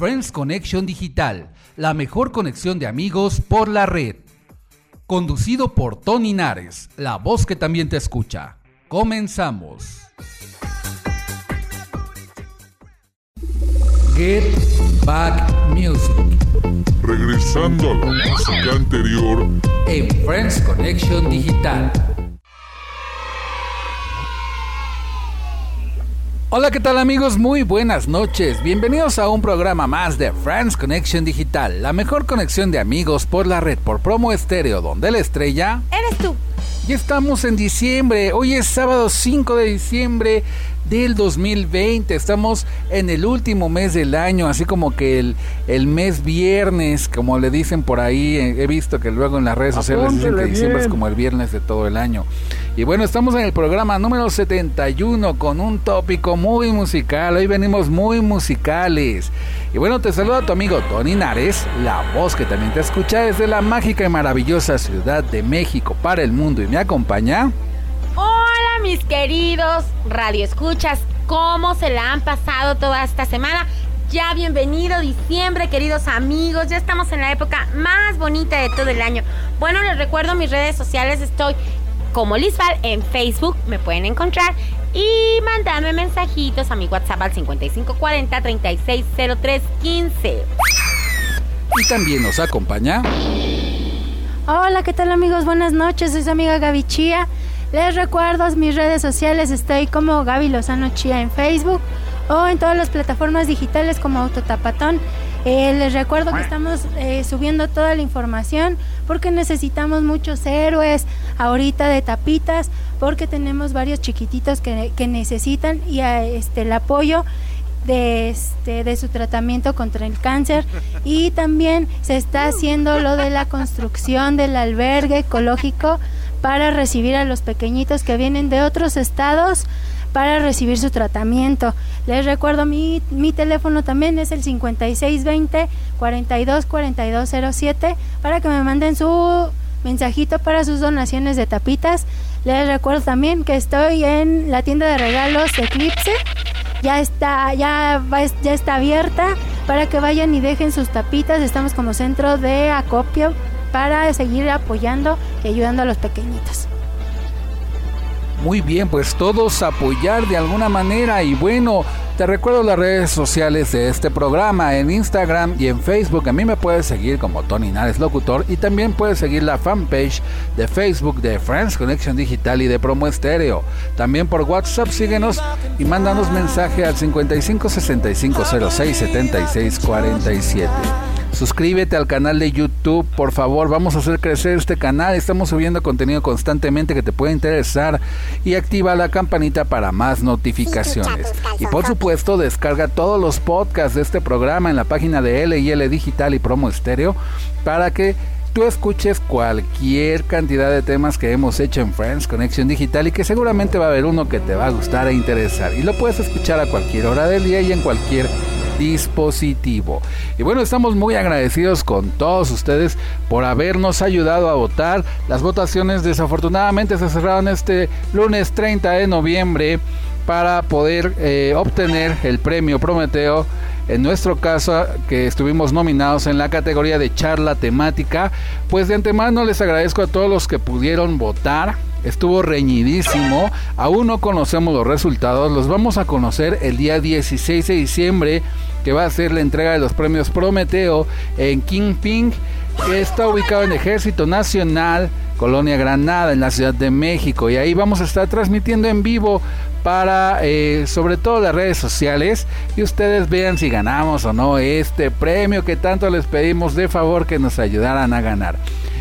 Friends Connection Digital, la mejor conexión de amigos por la red. Conducido por Tony Nares, la voz que también te escucha. Comenzamos. Get Back Music. Regresando a la música anterior en Friends Connection Digital. Hola, ¿qué tal amigos? Muy buenas noches. Bienvenidos a un programa más de Friends Connection Digital, la mejor conexión de amigos por la red por promo estéreo, donde la estrella... Eres tú. Ya estamos en diciembre, hoy es sábado 5 de diciembre del 2020. Estamos en el último mes del año, así como que el, el mes viernes, como le dicen por ahí. He visto que luego en las redes sociales dicen que diciembre es como el viernes de todo el año. Y bueno, estamos en el programa número 71 con un tópico muy musical. Hoy venimos muy musicales. Y bueno, te saluda tu amigo Tony Nares, la voz que también te escucha desde la mágica y maravillosa Ciudad de México para el mundo. Y me acompaña. Mis queridos radioescuchas, ¿cómo se la han pasado toda esta semana? Ya bienvenido diciembre, queridos amigos. Ya estamos en la época más bonita de todo el año. Bueno, les recuerdo mis redes sociales. Estoy como Lisbal en Facebook, me pueden encontrar y mandarme mensajitos a mi WhatsApp al 5540 360315. Y también nos acompaña. Hola, ¿qué tal amigos? Buenas noches, soy su amiga Gaby Chía. Les recuerdo mis redes sociales, estoy como Gaby Lozano Chía en Facebook o en todas las plataformas digitales como Autotapatón. Eh, les recuerdo que estamos eh, subiendo toda la información porque necesitamos muchos héroes ahorita de tapitas, porque tenemos varios chiquititos que, necesitan y este, el apoyo de, este, de su tratamiento contra el cáncer y también se está haciendo lo de la construcción del albergue ecológico para recibir a los pequeñitos que vienen de otros estados para recibir su tratamiento. Les recuerdo mi, mi teléfono también es el 5620 424207 para que me manden su mensajito para sus donaciones de tapitas. Les recuerdo también que estoy en la tienda de regalos Eclipse. Ya está, ya, ya está abierta para que vayan y dejen sus tapitas. Estamos como centro de acopio para seguir apoyando y ayudando a los pequeñitos. Muy bien, pues todos apoyar de alguna manera y bueno, te recuerdo las redes sociales de este programa en Instagram y en Facebook. A mí me puedes seguir como Tony Nares Locutor y también puedes seguir la fanpage de Facebook de Friends Connection Digital y de Promo Estéreo. También por WhatsApp síguenos y mándanos mensaje al 55 65 06 76 47. Suscríbete al canal de YouTube, por favor. Vamos a hacer crecer este canal. Estamos subiendo contenido constantemente que te puede interesar. Y activa la campanita para más notificaciones. Y por supuesto, descarga todos los podcasts de este programa en la página de LL Digital y Promo Estéreo para que tú escuches cualquier cantidad de temas que hemos hecho en Friends Conexión Digital y que seguramente va a haber uno que te va a gustar e interesar. Y lo puedes escuchar a cualquier hora del día y en cualquier dispositivo. Y bueno, estamos muy agradecidos con todos ustedes por habernos ayudado a votar. Las votaciones desafortunadamente se cerraron este lunes 30 de noviembre para poder eh, obtener el premio Prometeo. En nuestro caso, que estuvimos nominados en la categoría de charla temática, pues de antemano les agradezco a todos los que pudieron votar estuvo reñidísimo. Aún no conocemos los resultados, los vamos a conocer el día 16 de diciembre, que va a ser la entrega de los premios Prometeo en Kingping, que está ubicado en Ejército Nacional, Colonia Granada, en la Ciudad de México. Y ahí vamos a estar transmitiendo en vivo para eh, sobre todo las redes sociales y ustedes vean si ganamos o no este premio que tanto les pedimos de favor que nos ayudaran a ganar.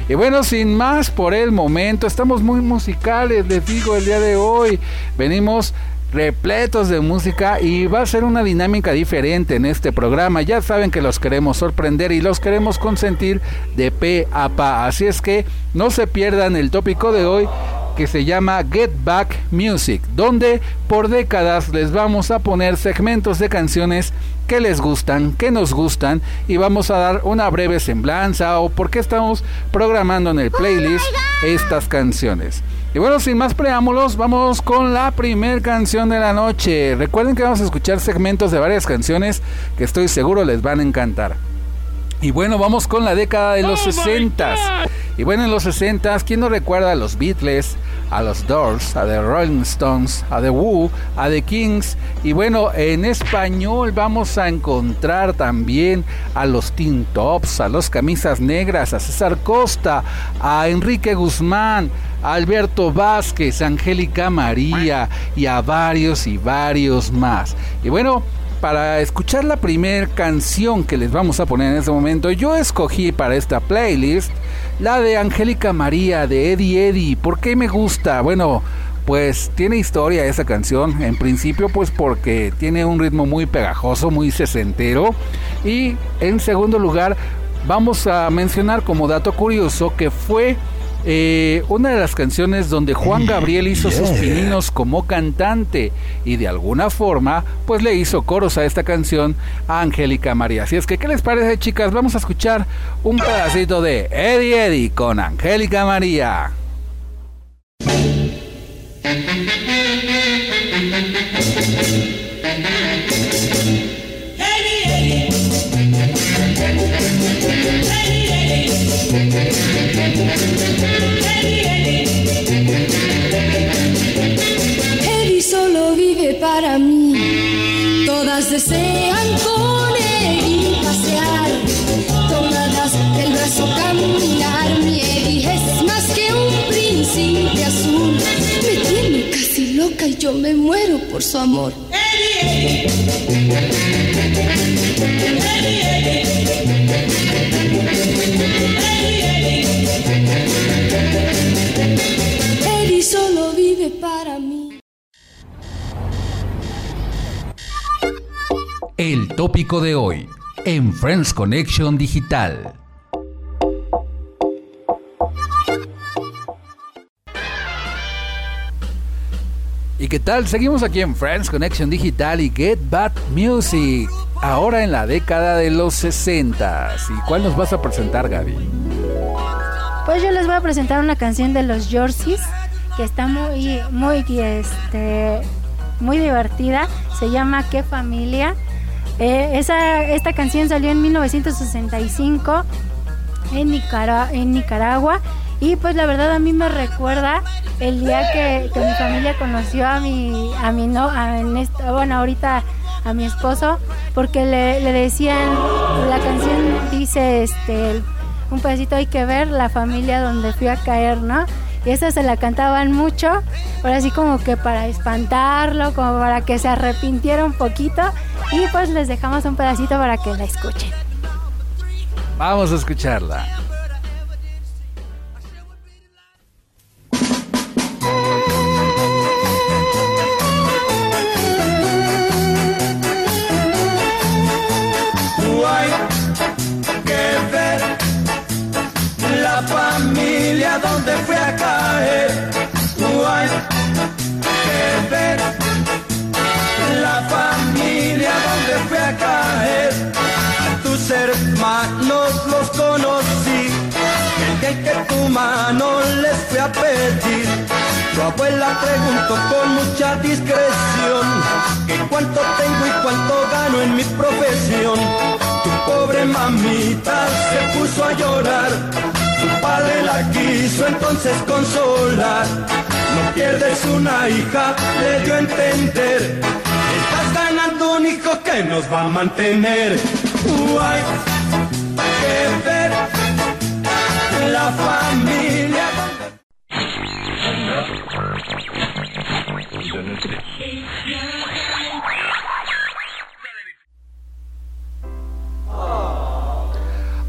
Y bueno, sin más por el momento, estamos muy musicales, les digo, el día de hoy. Venimos repletos de música y va a ser una dinámica diferente en este programa. Ya saben que los queremos sorprender y los queremos consentir de pe a pa. Así es que no se pierdan el tópico de hoy que se llama Get Back Music, donde por décadas les vamos a poner segmentos de canciones que les gustan, que nos gustan y vamos a dar una breve semblanza o por qué estamos programando en el playlist estas canciones. Y bueno, sin más preámbulos, vamos con la primer canción de la noche. Recuerden que vamos a escuchar segmentos de varias canciones que estoy seguro les van a encantar. Y bueno, vamos con la década de los 60. Y bueno, en los 60, ¿quién no recuerda a los Beatles, a los Doors, a The Rolling Stones, a The Who, a The Kings? Y bueno, en español vamos a encontrar también a los Teen Tops, a los Camisas Negras, a César Costa, a Enrique Guzmán, a Alberto Vázquez, a Angélica María y a varios y varios más. Y bueno, para escuchar la primera canción que les vamos a poner en este momento, yo escogí para esta playlist la de Angélica María de Eddie Eddie. ¿Por qué me gusta? Bueno, pues tiene historia esa canción. En principio, pues porque tiene un ritmo muy pegajoso, muy sesentero. Y en segundo lugar, vamos a mencionar como dato curioso que fue eh, una de las canciones donde Juan Gabriel hizo sus pininos como cantante y de alguna forma pues le hizo coros a esta canción a Angélica María. Así es que, ¿qué les parece chicas? Vamos a escuchar un pedacito de Eddie Eddie con Angélica María. Desean con él pasear, tomadas el brazo caminar. Mi es más que un príncipe azul, me tiene casi loca y yo me muero por su amor. Eddie El tópico de hoy en Friends Connection Digital. ¿Y qué tal? Seguimos aquí en Friends Connection Digital y Get Bad Music. Ahora en la década de los 60. ¿Y cuál nos vas a presentar, Gaby? Pues yo les voy a presentar una canción de los Yorsies que está muy, muy, este, muy divertida. Se llama ¿Qué familia? Eh, esa, esta canción salió en 1965 en, en Nicaragua y pues la verdad a mí me recuerda el día que, mi familia conoció a mi, a mi no, bueno ahorita a mi esposo porque le, le decían, la canción dice este un pedacito hay que ver la familia donde fui a caer, ¿no? Y esa se la cantaban mucho, pero así como que para espantarlo, como para que se arrepintiera un poquito. Y pues les dejamos un pedacito para que la escuchen. Vamos a escucharla. Abuela preguntó con mucha discreción que cuánto tengo y cuánto gano en mi profesión. Tu pobre mamita se puso a llorar. Su padre la quiso entonces consolar. No pierdes una hija, le dio a entender Estás ganando un hijo que nos va a mantener. Ver la familia.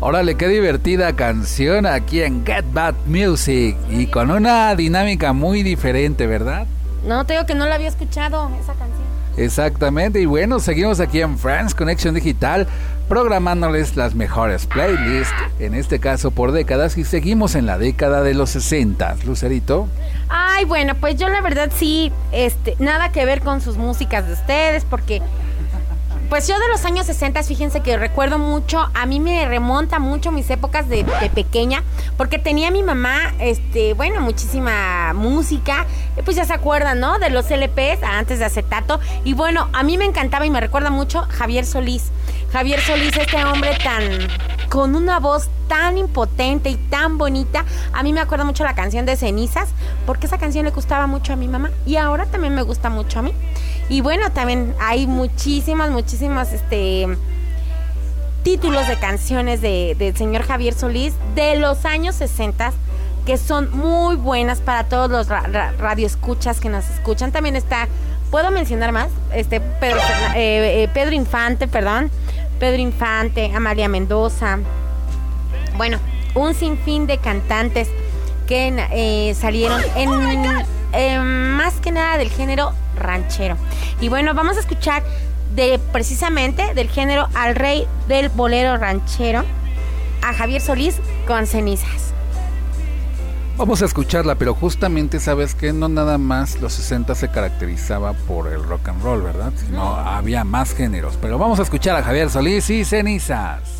Órale, qué divertida canción aquí en Get Bad Music y con una dinámica muy diferente, ¿verdad? No, te digo que no la había escuchado esa canción. Exactamente, y bueno, seguimos aquí en France Connection Digital programándoles las mejores playlists, en este caso por décadas, y seguimos en la década de los 60. Lucerito. Ay, bueno, pues yo la verdad sí, este, nada que ver con sus músicas de ustedes, porque pues yo de los años 60, fíjense que recuerdo mucho, a mí me remonta mucho mis épocas de, pequeña, porque tenía mi mamá, este, bueno, muchísima música, pues ya se acuerdan, ¿no? De los LPs antes de acetato. Y bueno, a mí me encantaba y me recuerda mucho Javier Solís. Javier Solís, este hombre tan con una voz tan impotente y tan bonita. A mí me acuerda mucho la canción de Cenizas, porque esa canción le gustaba mucho a mi mamá y ahora también me gusta mucho a mí. Y bueno, también hay muchísimas, muchísimas, este títulos de canciones de, del señor Javier Solís de los años 60 que son muy buenas para todos los radioescuchas que nos escuchan. También está, puedo mencionar más, este Pedro, eh, eh, Infante, perdón, Pedro Infante, Amalia Mendoza. Bueno, un sinfín de cantantes que eh, salieron en más que nada del género ranchero. Y bueno, vamos a escuchar de precisamente del género al rey del bolero ranchero, a Javier Solís con cenizas. Vamos a escucharla, pero justamente sabes que no nada más los 60 se caracterizaba por el rock and roll, ¿verdad? Sino había más géneros. Pero vamos a escuchar a Javier Solís y cenizas.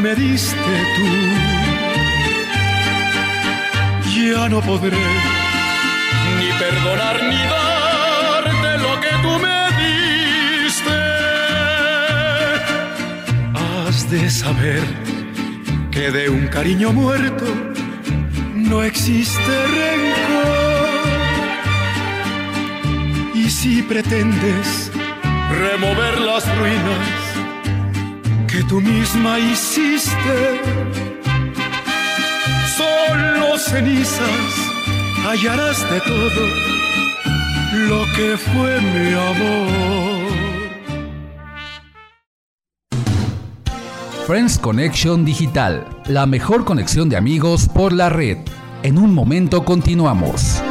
me diste tú. Ya no podré ni perdonar ni darte lo que tú me diste. Has de saber que de un cariño muerto no existe rencor. Y si pretendes remover las ruinas tú misma hiciste. Solo cenizas hallarás de todo lo que fue mi amor. Friends Connection Digital, la mejor conexión de amigos por la red. En un momento continuamos.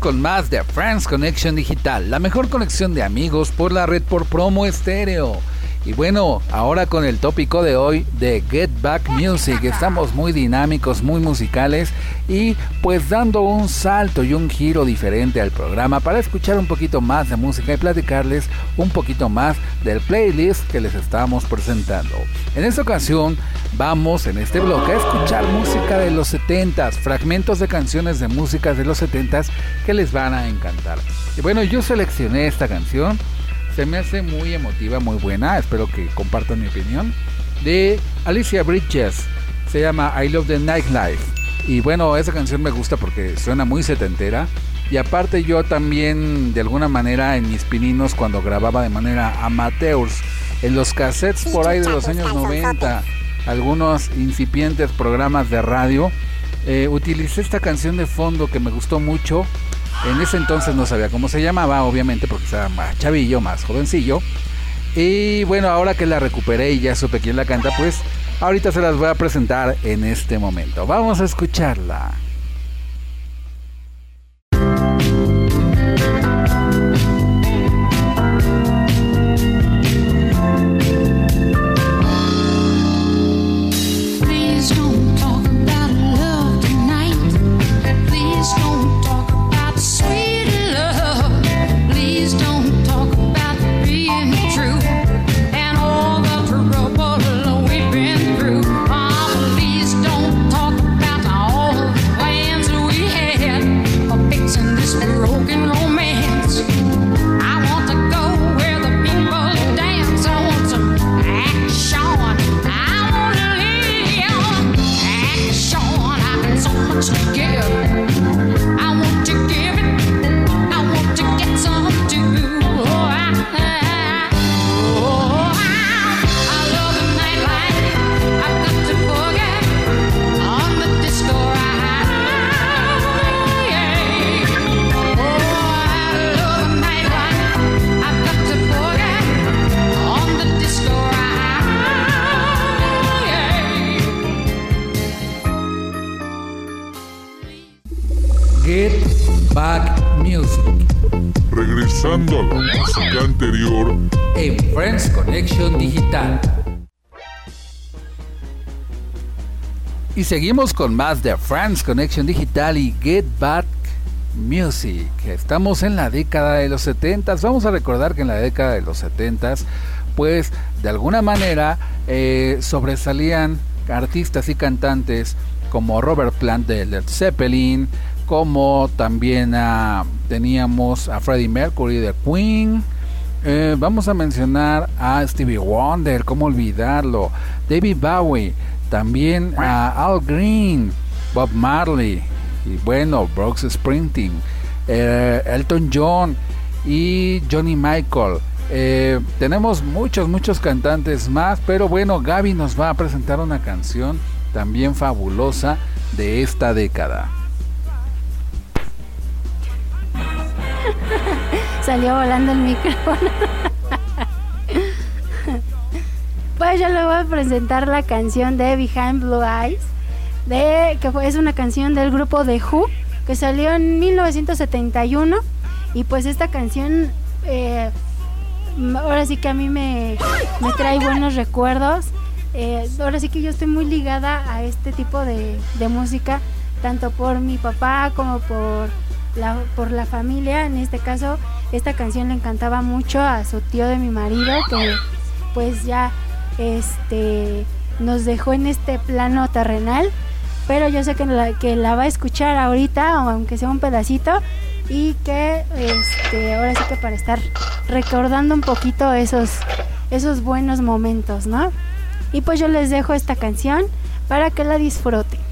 Con más de Friends Connection Digital, la mejor conexión de amigos por la red por promo estéreo. Y bueno, ahora con el tópico de hoy de Get Back Music, estamos muy dinámicos, muy musicales y pues dando un salto y un giro diferente al programa para escuchar un poquito más de música y platicarles un poquito más del playlist que les estamos presentando. En esta ocasión vamos en este bloque a escuchar música de los 70s, fragmentos de canciones de música de los 70s que les van a encantar. Y bueno, yo seleccioné esta canción se me hace muy emotiva, muy buena. Espero que compartan mi opinión. De Alicia Bridges. Se llama I Love the Nightlife. Y bueno, esa canción me gusta porque suena muy setentera. Y aparte yo también de alguna manera en mis pininos cuando grababa de manera amateurs en los cassettes por ahí de los años 90, algunos incipientes programas de radio, eh, utilicé esta canción de fondo que me gustó mucho en ese entonces no sabía cómo se llamaba, obviamente, porque estaba más chavillo, más jovencillo. Y bueno, ahora que la recuperé y ya supe quién la canta, pues ahorita se las voy a presentar en este momento. Vamos a escucharla. Seguimos con más de Friends Connection Digital y Get Back Music. Estamos en la década de los 70 Vamos a recordar que en la década de los 70 pues de alguna manera eh, sobresalían artistas y cantantes como Robert Plant de Led Zeppelin, como también teníamos a Freddie Mercury de Queen. Eh, vamos a mencionar a Stevie Wonder, cómo olvidarlo, David Bowie, también a Al Green, Bob Marley y bueno, Brooks Sprinting, eh, Elton John y Johnny Michael. Eh, tenemos muchos, muchos cantantes más, pero bueno, Gaby nos va a presentar una canción también fabulosa de esta década. Salió volando el micrófono. Yo le voy a presentar la canción de Behind Blue Eyes, de, que fue, es una canción del grupo The Who, que salió en 1971. Y pues esta canción, eh, ahora sí que a mí me, me trae buenos recuerdos. Eh, ahora sí que yo estoy muy ligada a este tipo de, de música, tanto por mi papá como por la, por la familia. En este caso, esta canción le encantaba mucho a su tío de mi marido, que pues ya este nos dejó en este plano terrenal. Pero yo sé que la, que la va a escuchar ahorita, aunque sea un pedacito, y que este, ahora sí que para estar recordando un poquito esos, esos buenos momentos, ¿no? Y pues yo les dejo esta canción para que la disfruten.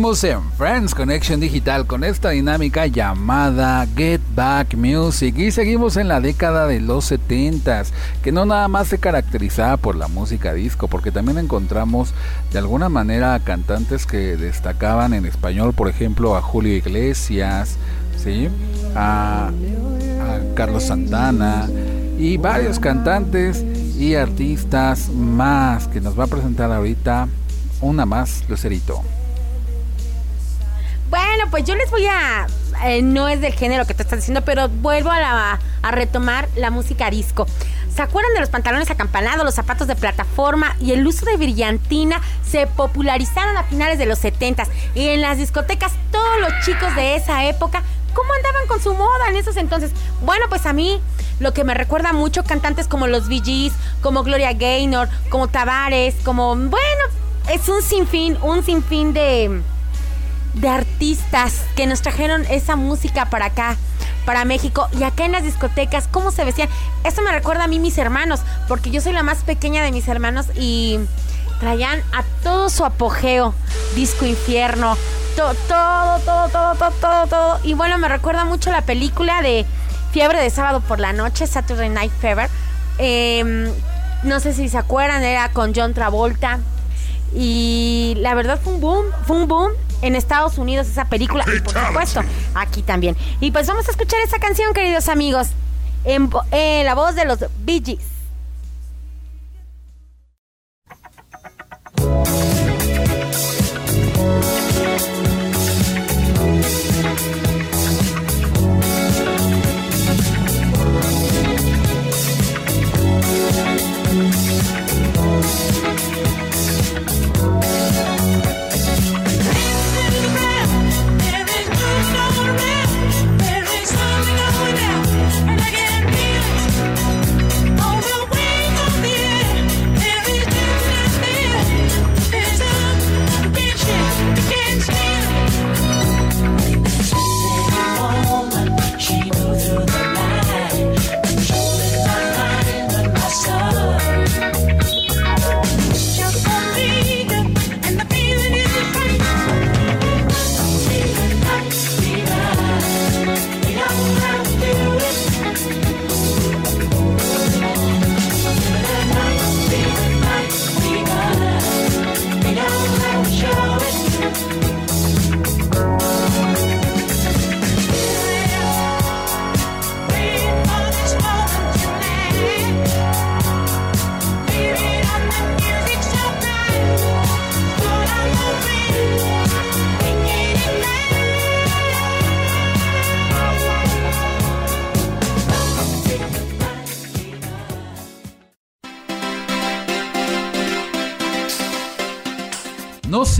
Seguimos en Friends Connection Digital con esta dinámica llamada Get Back Music. Y seguimos en la década de los 70s, que no nada más se caracterizaba por la música disco, porque también encontramos de alguna manera cantantes que destacaban en español, por ejemplo a Julio Iglesias, ¿sí? a Carlos Santana y varios cantantes y artistas más que nos va a presentar ahorita una más, Lucerito. Pues yo les voy a. eh, no es del género que tú estás diciendo, pero vuelvo a, a retomar la música disco. ¿Se acuerdan de los pantalones acampanados, los zapatos de plataforma y el uso de brillantina? Se popularizaron a finales de los 70 y en las discotecas todos los chicos de esa época, ¿cómo andaban con su moda en esos entonces? Bueno, pues a mí lo que me recuerda mucho cantantes como los Gees, como Gloria Gaynor, como Tavares, como, bueno, es un sinfín, un sinfín de, de artistas que nos trajeron esa música para acá, para México. Y acá en las discotecas, ¿cómo se vestían? Eso me recuerda a mí mis hermanos, porque yo soy la más pequeña de mis hermanos y traían a todo su apogeo, Disco Infierno, todo, todo, todo, todo, todo, todo, todo. Y bueno, me recuerda mucho la película de Fiebre de Sábado por la Noche, Saturday Night Fever. Em, no sé si se acuerdan, era con John Travolta. Y la verdad fue un boom, fue un boom en Estados Unidos esa película y por supuesto aquí también. Y pues vamos a escuchar esa canción, queridos amigos, en, en la voz de los Bee Gees.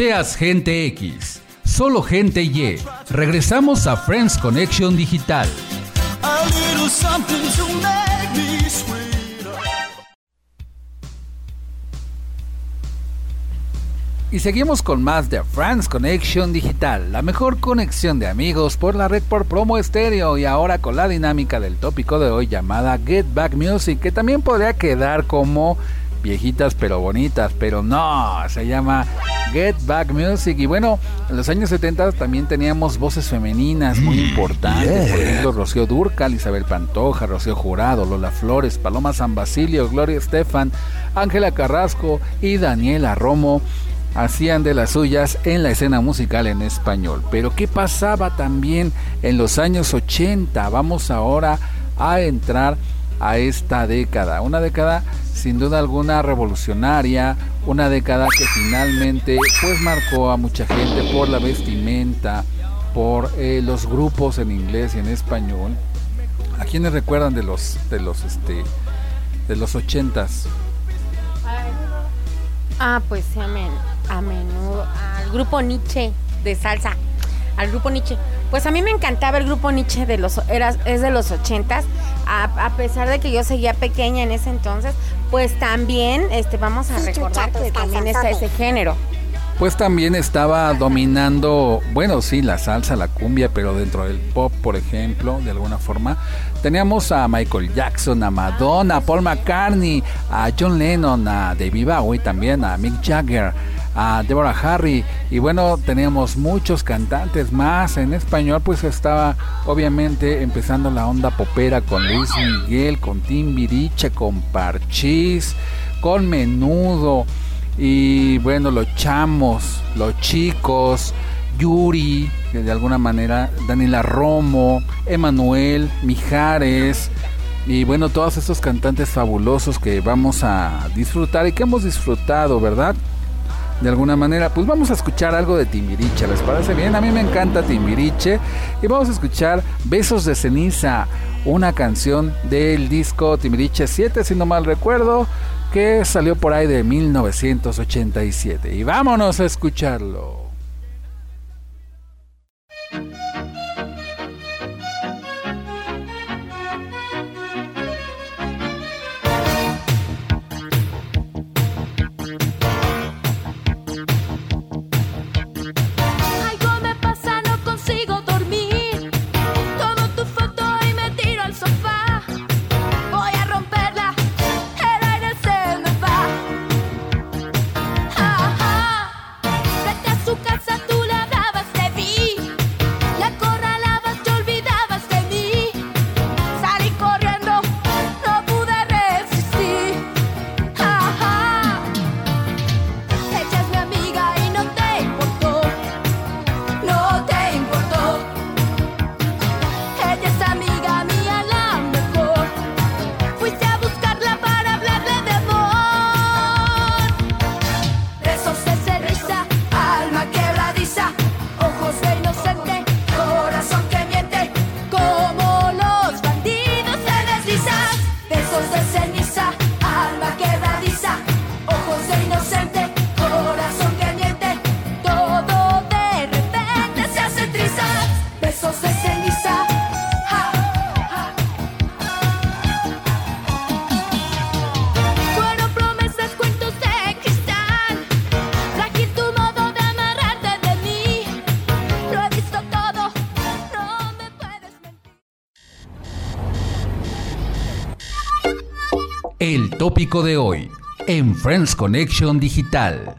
Seas gente X, solo gente Y. Regresamos a Friends Connection Digital. Y seguimos con más de Friends Connection Digital, la mejor conexión de amigos por la red por promo estéreo y ahora con la dinámica del tópico de hoy llamada Get Back Music, que también podría quedar como viejitas pero bonitas, pero no, se llama Get Back Music. Y bueno, en los años 70 también teníamos voces femeninas muy importantes, por ejemplo, Rocío Durcal, Isabel Pantoja, Rocío Jurado, Lola Flores, Paloma San Basilio, Gloria Estefan, Ángela Carrasco y Daniela Romo hacían de las suyas en la escena musical en español. Pero ¿qué pasaba también en los años 80? Vamos ahora a entrar a esta década. Una década sin duda alguna revolucionaria, una década que finalmente pues marcó a mucha gente por la vestimenta, por eh, los grupos en inglés y en español. ¿A quienes recuerdan de los de los este de los ochentas? Ah, pues a, a menudo. Al grupo Nietzsche de salsa. Al grupo Nietzsche. Pues a mí me encantaba el grupo Nietzsche de los era, es de los ochentas. A, a pesar de que yo seguía pequeña en ese entonces, pues también este vamos a recordar que también está ese género. Pues también estaba dominando, bueno, sí, la salsa, la cumbia, pero dentro del pop, por ejemplo, de alguna forma. Teníamos a Michael Jackson, a Madonna, a Paul McCartney, a John Lennon, a David Bowie también, a Mick Jagger, a Deborah Harry. Y bueno, teníamos muchos cantantes más. En español, pues estaba obviamente empezando la onda popera con Luis Miguel, con Timbiriche, con Parchís, con Menudo. Y bueno, los chamos, los chicos, Yuri, que de alguna manera, Daniela Romo, Emanuel, Mijares, y bueno, todos estos cantantes fabulosos que vamos a disfrutar y que hemos disfrutado, ¿verdad? De alguna manera, pues vamos a escuchar algo de Timbiriche, ¿les parece bien? A mí me encanta Timbiriche y vamos a escuchar Besos de Ceniza, una canción del disco Timbiriche 7, si no mal recuerdo, que salió por ahí de 1987. Y vámonos a escucharlo. Tópico de hoy en Friends Connection Digital.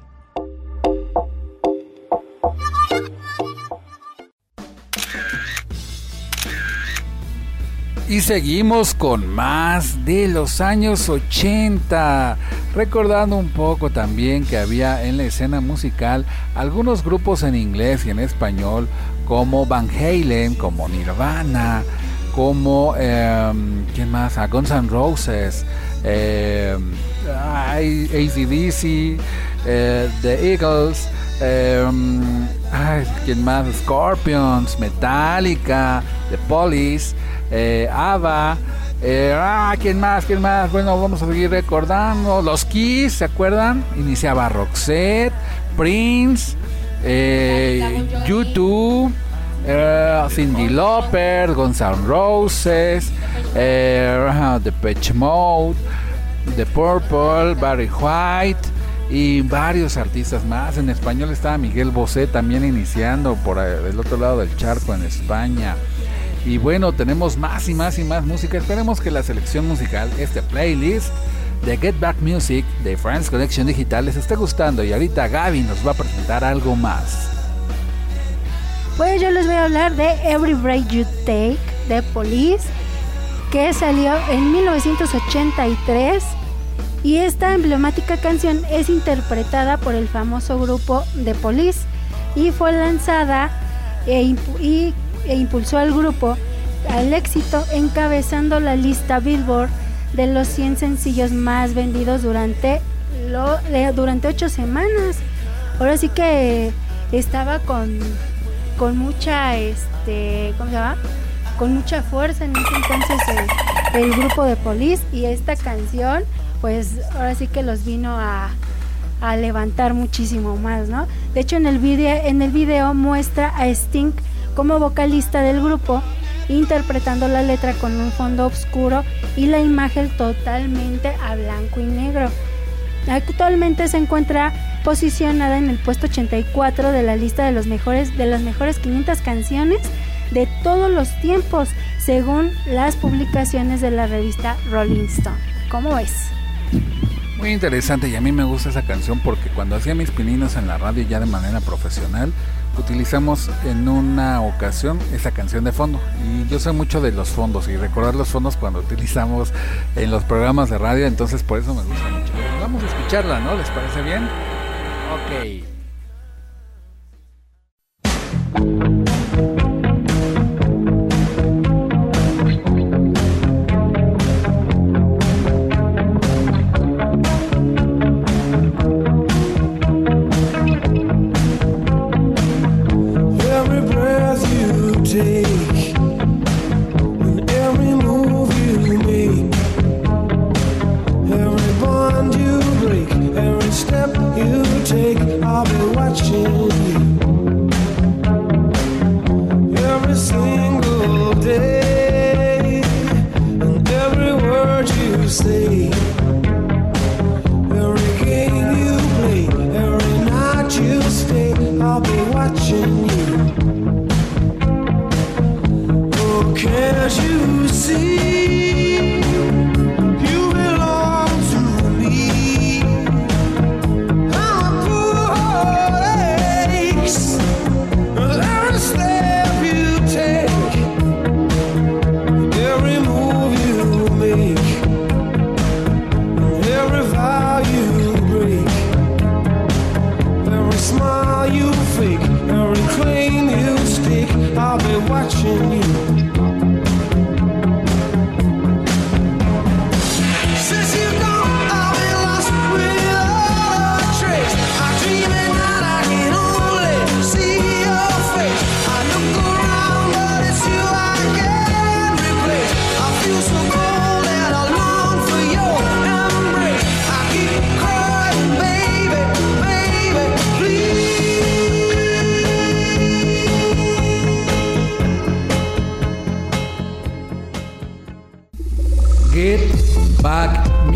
Y seguimos con más de los años 80, recordando un poco también que había en la escena musical algunos grupos en inglés y en español como Van Halen, como Nirvana, como em, ¿quién más? A Guns N' Roses, em, ay, ACDC, eh, The Eagles, em, ay, ¿quién más? Scorpions, Metallica, The Police, eh, ABBA, eh, ah, ¿quién más? ¿Quién más? Bueno, vamos a seguir recordando. Los Kiss, ¿se acuerdan? Iniciaba Roxette, Prince, eh, YouTube. Eh, Cindy Lauper, Guns N' Roses, eh, The Pitch Mode, The Purple, Barry White y varios artistas más. En español estaba Miguel Bosé también iniciando por eh, el otro lado del charco en España. Y bueno, tenemos más y más y más música. Esperemos que la selección musical, este playlist de Get Back Music de France Connection Digital les esté gustando. Y ahorita Gaby nos va a presentar algo más. Pues yo les voy a hablar de Every Break You Take de Police, que salió en 1983 y esta emblemática canción es interpretada por el famoso grupo The Police y fue lanzada e, e impulsó al grupo al éxito encabezando la lista Billboard de los 100 sencillos más vendidos durante lo, de- durante ocho semanas. Ahora sí que estaba con con mucha este cómo se llama con mucha fuerza en ese entonces el, el grupo de Police y esta canción pues ahora sí que los vino a, a levantar muchísimo más no de hecho en el video en el video muestra a Sting como vocalista del grupo interpretando la letra con un fondo oscuro y la imagen totalmente a blanco y negro. Actualmente se encuentra posicionada en el puesto 84 de la lista de los mejores de las mejores 500 canciones de todos los tiempos, según las publicaciones de la revista Rolling Stone. ¿Cómo ves? Muy interesante y a mí me gusta esa canción porque cuando hacía mis pininos en la radio ya de manera profesional utilizamos en una ocasión esa canción de fondo y yo sé mucho de los fondos y recordar los fondos cuando utilizamos en los programas de radio entonces por eso me gusta mucho. Vamos a escucharla, ¿no? ¿Les parece bien? Ok.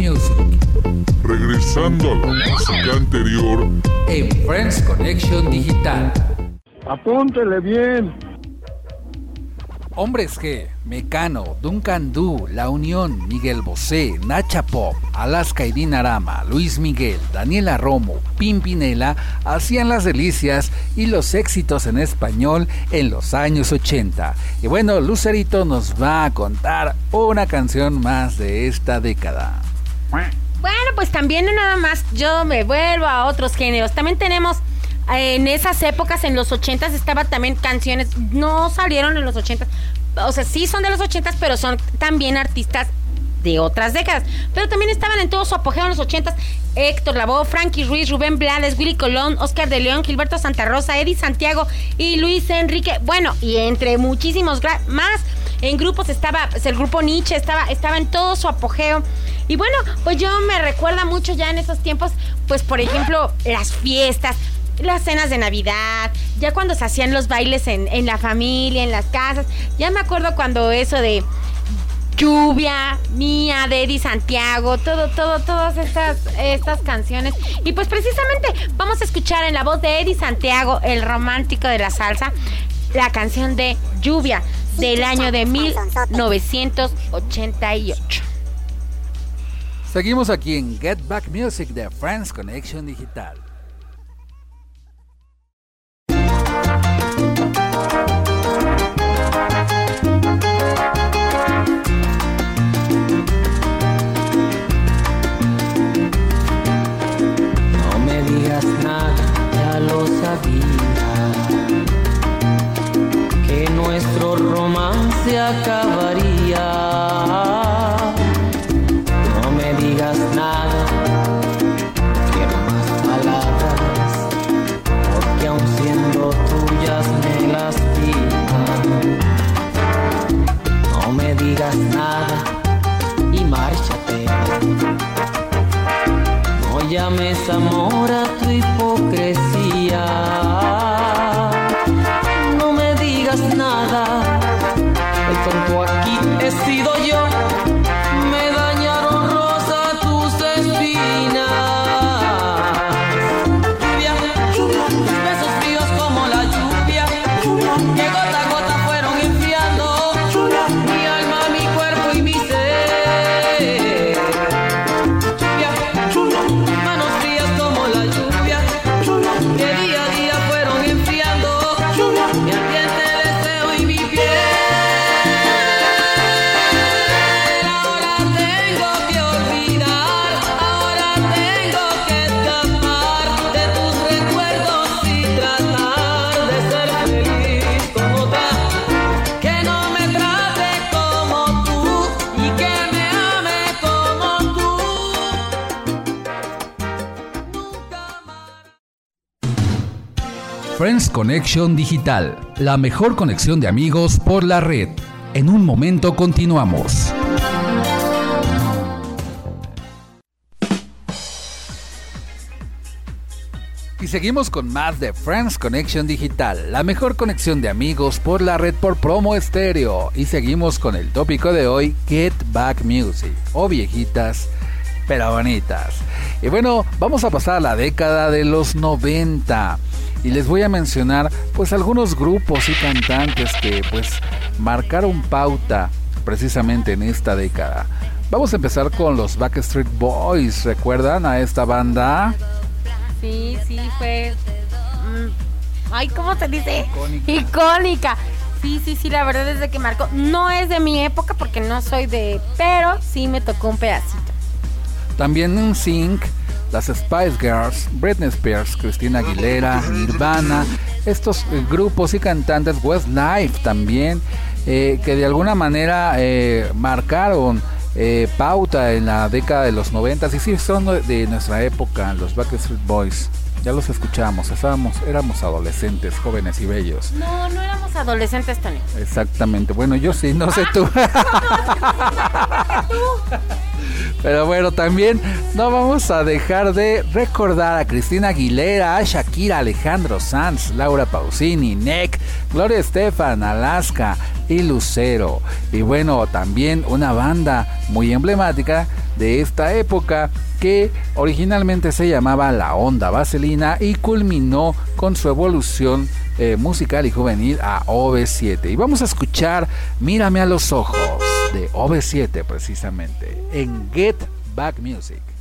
Music Regresando a la música anterior, en Friends Connection Digital. Apúntele bien. Hombres que Mecano, Duncan Du, La Unión, Miguel Bosé, Nacha Pop, Alaska y Dinarama, Luis Miguel, Daniela Romo, Pimpinela hacían las delicias y los éxitos en español en los años 80. Y bueno, Lucerito nos va a contar una canción más de esta década. Bueno, pues también no nada más yo me vuelvo a otros géneros. También tenemos eh, en esas épocas, en los ochentas, estaba también canciones, no salieron en los ochentas, o sea, sí son de los ochentas, pero son también artistas de otras décadas. Pero también estaban en todo su apogeo en los ochentas. Héctor Lavoe, Frankie Ruiz, Rubén Blades, Willy Colón, Oscar de León, Gilberto Santa Rosa, Eddie Santiago y Luis Enrique. Bueno, y entre muchísimos más. En grupos estaba, pues, el grupo Nietzsche estaba, estaba en todo su apogeo. Y bueno, pues yo me recuerda mucho ya en esos tiempos, pues por ejemplo, las fiestas, las cenas de Navidad, ya cuando se hacían los bailes en la familia, en las casas. Ya me acuerdo cuando eso de Lluvia, Mía, de Eddie Santiago, todo, todo, todas estas, estas canciones. Y pues precisamente vamos a escuchar en la voz de Eddie Santiago, el romántico de la salsa, la canción de Lluvia del año de 1988. Seguimos aquí en Get Back Music de Friends Connection Digital. Acabaría. No me digas nada, quiero más palabras. Porque aun siendo tuyas me lastiman. No me digas nada y márchate. No llames amor a Connection Digital, la mejor conexión de amigos por la red. En un momento continuamos. Y seguimos con más de Friends Connection Digital, la mejor conexión de amigos por la red por promo estéreo. Y seguimos con el tópico de hoy, Get Back Music, o viejitas, pero bonitas. Y bueno, vamos a pasar a la década de los 90. Y les voy a mencionar pues algunos grupos y cantantes que pues marcaron pauta precisamente en esta década. Vamos a empezar con los Backstreet Boys, ¿recuerdan a esta banda? Sí, sí, fue. mm, ay, ¿cómo se dice? Icónica. Sí, sí, sí, la verdad es de que marcó. No es de mi época porque no soy de. Pero sí me tocó un pedacito. También Sync, las Spice Girls, Britney Spears, Christina Aguilera, Nirvana, estos eh, grupos y cantantes, Westlife también, eh, que de alguna manera eh, marcaron pauta en la década de los 90 y sí son de nuestra época, los Backstreet Boys. Ya los escuchamos, estábamos, éramos adolescentes, jóvenes y bellos. No, no éramos adolescentes, Tony. Exactamente. Bueno, yo sí, no sé tú. Pero bueno, también no vamos a dejar de recordar a Cristina Aguilera, a Shakira, Alejandro Sanz, Laura Pausini, Nick, Gloria Estefan, Alaska, y Lucero. Y bueno, también una banda muy emblemática de esta época que originalmente se llamaba La Onda Vaselina y culminó con su evolución eh, musical y juvenil a OV7. Y vamos a escuchar Mírame a los ojos de OV7 precisamente en Get Back Music.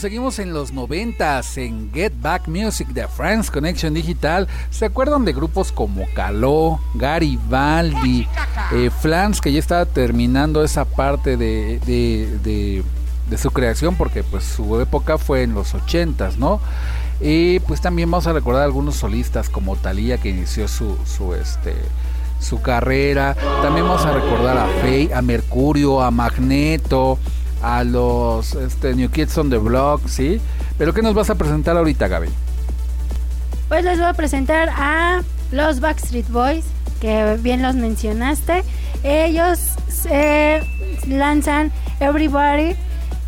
Seguimos en los noventas en Get Back Music de Friends Connection Digital. ¿Se acuerdan de grupos como Caló, Garibaldi, eh, Flans, que ya estaba terminando esa parte de, de- de- de su creación? Porque pues su época fue en los ochentas, ¿no? Y pues también vamos a recordar algunos solistas como Talía que inició su, su este su carrera. También vamos a recordar a Faye, a Mercurio, a Magneto, a los este, New Kids on the Block, ¿sí? Pero ¿qué nos vas a presentar ahorita, Gaby? Pues les voy a presentar a los Backstreet Boys, que bien los mencionaste. Ellos eh, lanzan Everybody,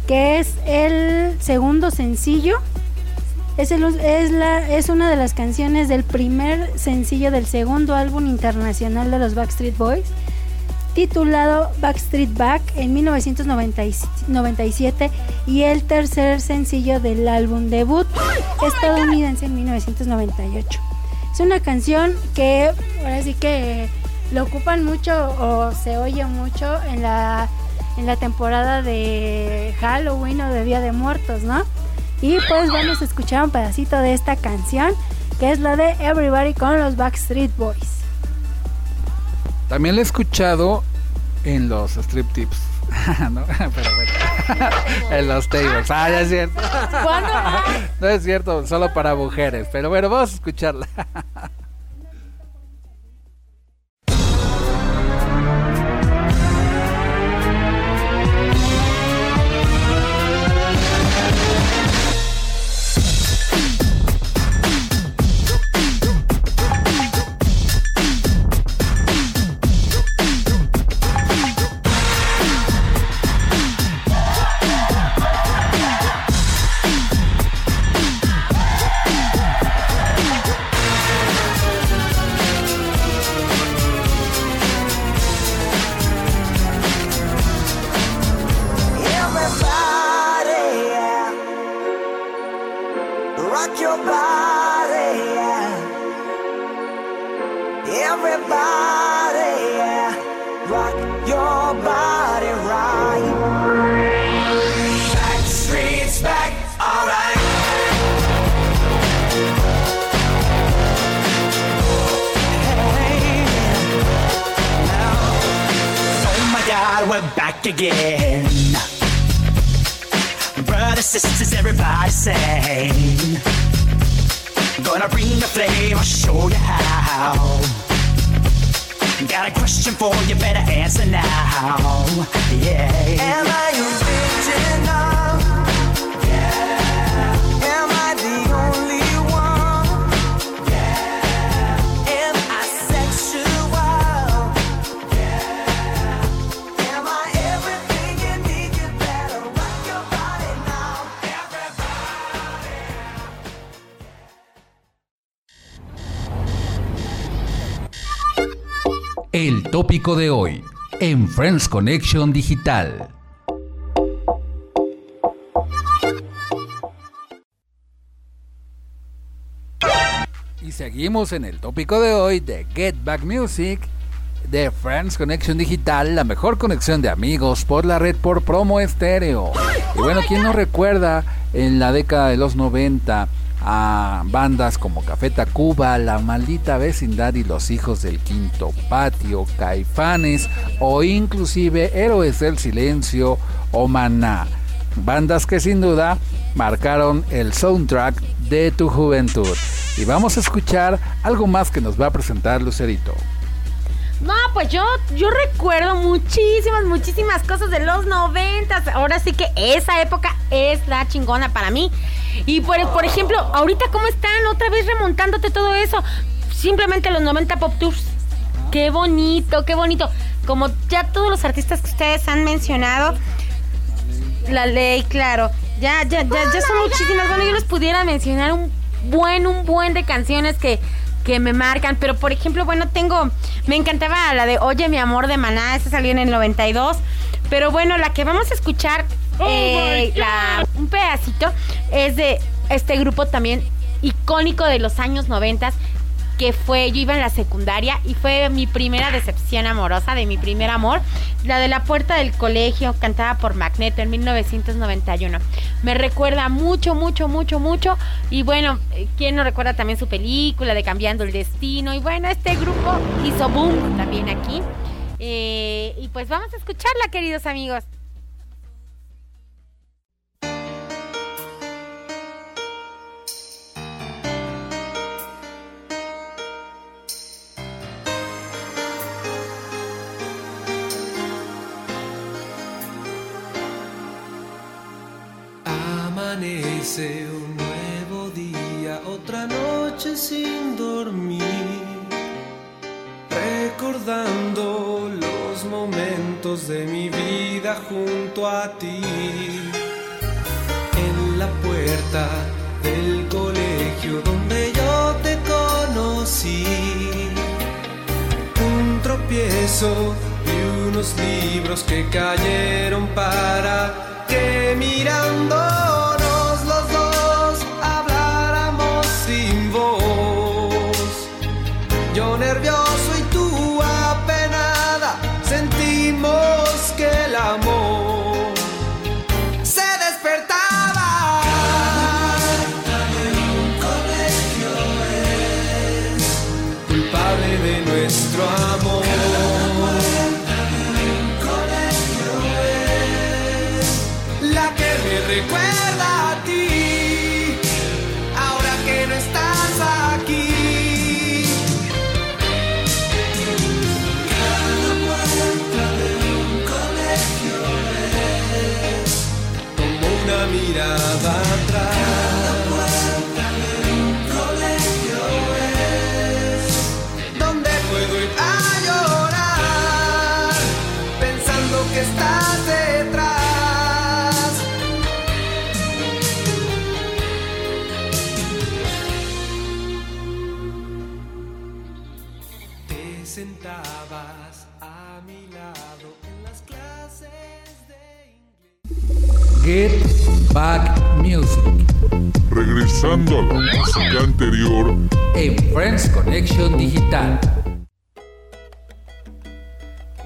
que es el segundo sencillo. Es, el- es, la, es una de las canciones del primer sencillo del segundo álbum internacional de los Backstreet Boys, titulado Backstreet Back en 1997 y el tercer sencillo del álbum debut estadounidense en 1998. Es una canción que ahora sí que lo ocupan mucho o se oye mucho en la, en la temporada de Halloween o de Día de Muertos, ¿no? Y pues vamos a escuchar un pedacito de esta canción que es la de Everybody con los Backstreet Boys. También la he escuchado en los strip tips. ¿no? Pero bueno. en los tables. Ah, ya es cierto. No es cierto, solo para mujeres. Pero bueno, vamos a escucharla. El tópico de hoy en Friends Connection Digital. Y seguimos en el tópico de hoy de Get Back Music de Friends Connection Digital, la mejor conexión de amigos por la red por promo estéreo. Y bueno, ¿quién no recuerda en la década de los 90 a bandas como Café Tacuba, La Maldita Vecindad y Los Hijos del Quinto Patio, Caifanes o inclusive Héroes del Silencio o Maná? Bandas que sin duda marcaron el soundtrack de tu juventud. Y vamos a escuchar algo más que nos va a presentar Lucerito. No, pues yo, yo recuerdo muchísimas, muchísimas cosas de los noventas. Ahora sí que esa época es la chingona para mí. Y por, por ejemplo, ahorita cómo están otra vez remontándote todo eso. Simplemente los 90 Pop Tours. Qué bonito, qué bonito. Como ya todos los artistas que ustedes han mencionado, la ley, claro. Ya, ya, ya, ya son muchísimas. Bueno, yo les pudiera mencionar un buen, un buen de canciones que, que me marcan. Pero, por ejemplo, bueno, tengo... Me encantaba la de Oye, mi amor de Maná. Esa salió en el 92. Pero bueno, la que vamos a escuchar, eh, la- un pedacito, es de este grupo también icónico de los años 90 fue, yo iba en la secundaria y fue mi primera decepción amorosa de mi primer amor, la de la puerta del colegio, cantada por Magneto en 1991. Me recuerda mucho, mucho, mucho, mucho. Y bueno, eh, ¿quién no recuerda también su película de Cambiando el Destino? Y bueno, este grupo hizo boom también aquí. Eh, y pues vamos a escucharla, queridos amigos. Un nuevo día, otra noche sin dormir, recordando los momentos de mi vida junto a ti. En la puerta del colegio donde yo te conocí, un tropiezo y unos libros que cayeron para En Friends Connection Digital.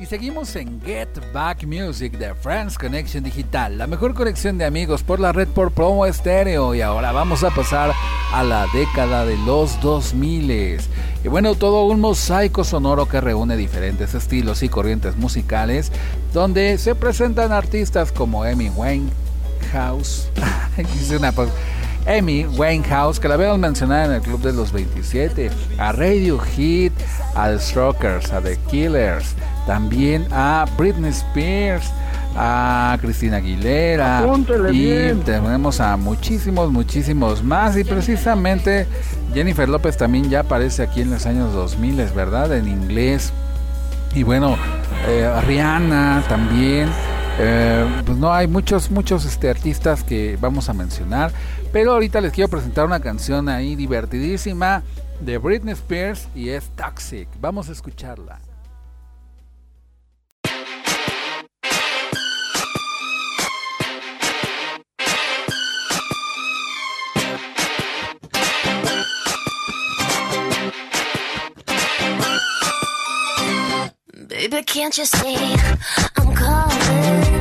Y seguimos en Get Back Music de Friends Connection Digital, la mejor conexión de amigos por la red por promo estéreo. Y ahora vamos a pasar a la década de los 2000. Y bueno, todo un mosaico sonoro que reúne diferentes estilos y corrientes musicales, donde se presentan artistas como Amy Winehouse, Hice una. Amy Winehouse, que la veo mencionada en el Club de los 27, a Radiohead, a The Strokers, a The Killers, también a Britney Spears, a Cristina Aguilera y bien. tenemos a muchísimos, muchísimos más y precisamente Jennifer López también ya aparece aquí en los años 2000, es verdad, en inglés. Y bueno, eh, Rihanna también. Eh, pues no hay muchos, muchos este, artistas que vamos a mencionar. Pero ahorita les quiero presentar una canción ahí divertidísima de Britney Spears y es Toxic. Vamos a escucharla. Baby, can't you see Hey.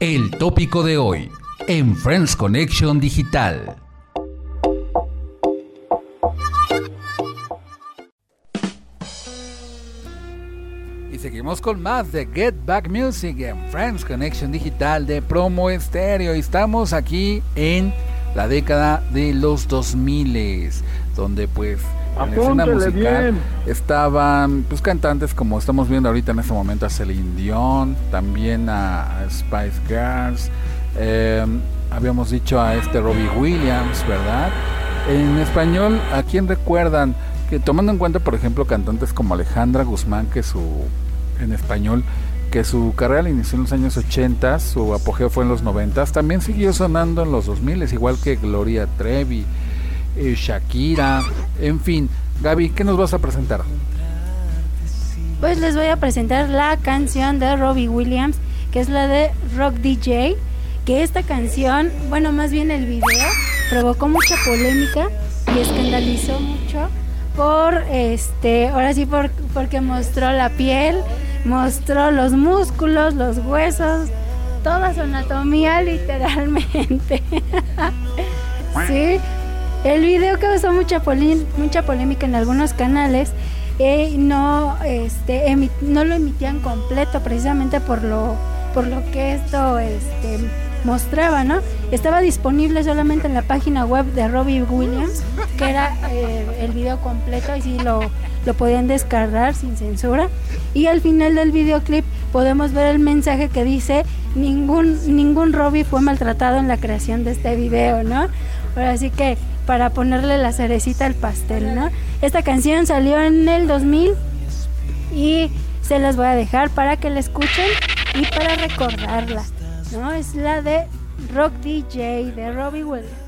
El tópico de hoy en Friends Connection Digital. Y seguimos con más de Get Back Music en Friends Connection Digital de Promo Estéreo. Estamos aquí en la década de los 2000 donde pues en la escena musical bien. estaban pues cantantes como estamos viendo ahorita en este momento a Celine Dion, también a, a Spice Girls, eh, habíamos dicho a este Robbie Williams, ¿verdad? En español, ¿a quién recuerdan? Que tomando en cuenta, por ejemplo, cantantes como Alejandra Guzmán, que su en español, que su carrera la inició en los años 80, su apogeo fue en los 90, también siguió sonando en los 2000, igual que Gloria Trevi, eh, Shakira, en fin. Gaby, ¿qué nos vas a presentar? Pues les voy a presentar la canción de Robbie Williams, que es la de Rock DJ, que esta canción, bueno, más bien el video, provocó mucha polémica y escandalizó mucho por este, ahora sí por, porque mostró la piel, mostró los músculos, los huesos, toda su anatomía literalmente. sí, el video causó mucha, mucha polémica en algunos canales eh, no, este, no lo emitían completo precisamente por lo, por lo que esto este, mostraba, ¿no? Estaba disponible solamente en la página web de Robbie Williams, que era eh, el video completo y sí lo, lo podían descargar sin censura. Y al final del videoclip podemos ver el mensaje que dice ningún, ningún Robbie fue maltratado en la creación de este video, ¿no? Ahora sí que para ponerle la cerecita al pastel, ¿no? Esta canción salió en el 2000 y se las voy a dejar para que la escuchen y para recordarla, ¿no? Es la de Rock DJ de Robbie Williams.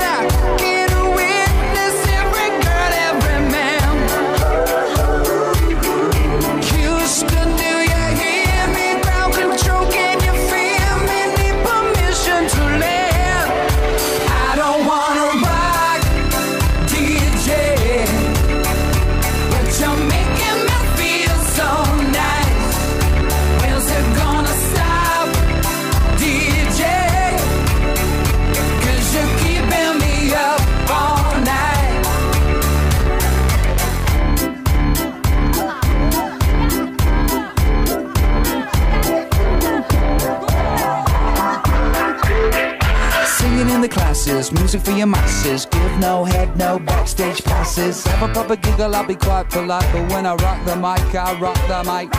Music for your masses. Give no head, no backstage passes. Have a proper giggle, I'll be quite polite. But when I rock the mic, I rock the mic.